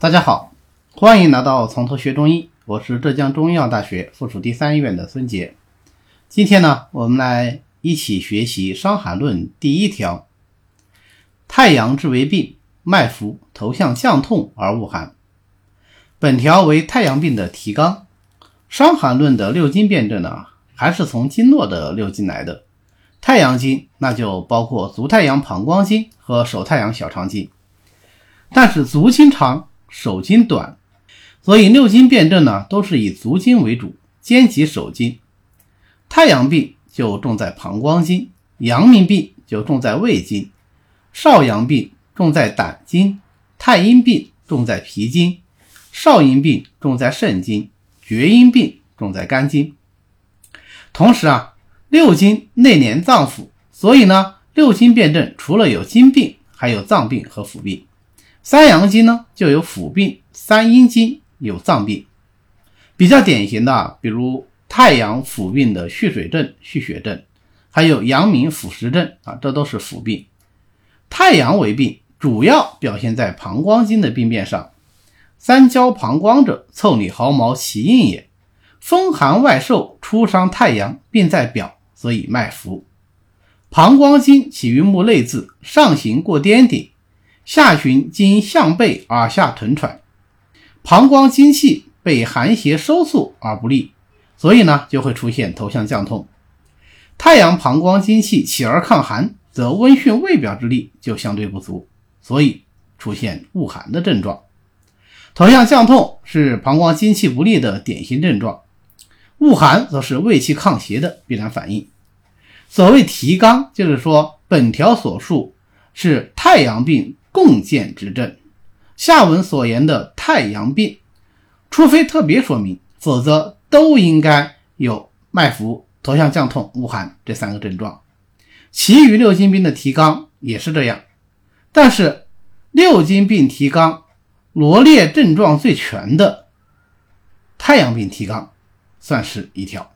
大家好，欢迎来到从头学中医，我是浙江中医药大学附属第三医院的孙杰。今天呢，我们来一起学习《伤寒论》第一条：太阳之为病，脉浮，头项降痛而恶寒。本条为太阳病的提纲。《伤寒论》的六经辨证呢，还是从经络的六经来的。太阳经那就包括足太阳膀胱经和手太阳小肠经，但是足经长。手筋短，所以六经辨证呢都是以足经为主，兼及手筋。太阳病就重在膀胱经，阳明病就重在胃经，少阳病重在胆经，太阴病重在脾经，少阴病重在肾经，厥阴病重在肝经。同时啊，六经内连脏腑，所以呢，六经辨证除了有经病，还有脏病和腑病。三阳经呢就有腑病，三阴经有脏病。比较典型的，比如太阳腑病的蓄水症、蓄血症，还有阳明腑实症啊，这都是腑病。太阳为病，主要表现在膀胱经的病变上。三焦膀胱者，腠理毫毛其应也。风寒外受，初伤太阳，病在表，所以脉浮。膀胱经起于目内眦，上行过颠顶。下旬经项背而下臀喘，膀胱经气被寒邪收束而不利，所以呢就会出现头项降痛。太阳膀胱经气起而抗寒，则温煦胃表之力就相对不足，所以出现恶寒的症状。头项降痛是膀胱经气不利的典型症状，恶寒则是胃气抗邪的必然反应。所谓提纲，就是说本条所述是太阳病。共见之症，下文所言的太阳病，除非特别说明，否则都应该有脉浮、头项降痛、恶寒这三个症状。其余六经病的提纲也是这样，但是六经病提纲罗列症状最全的太阳病提纲，算是一条。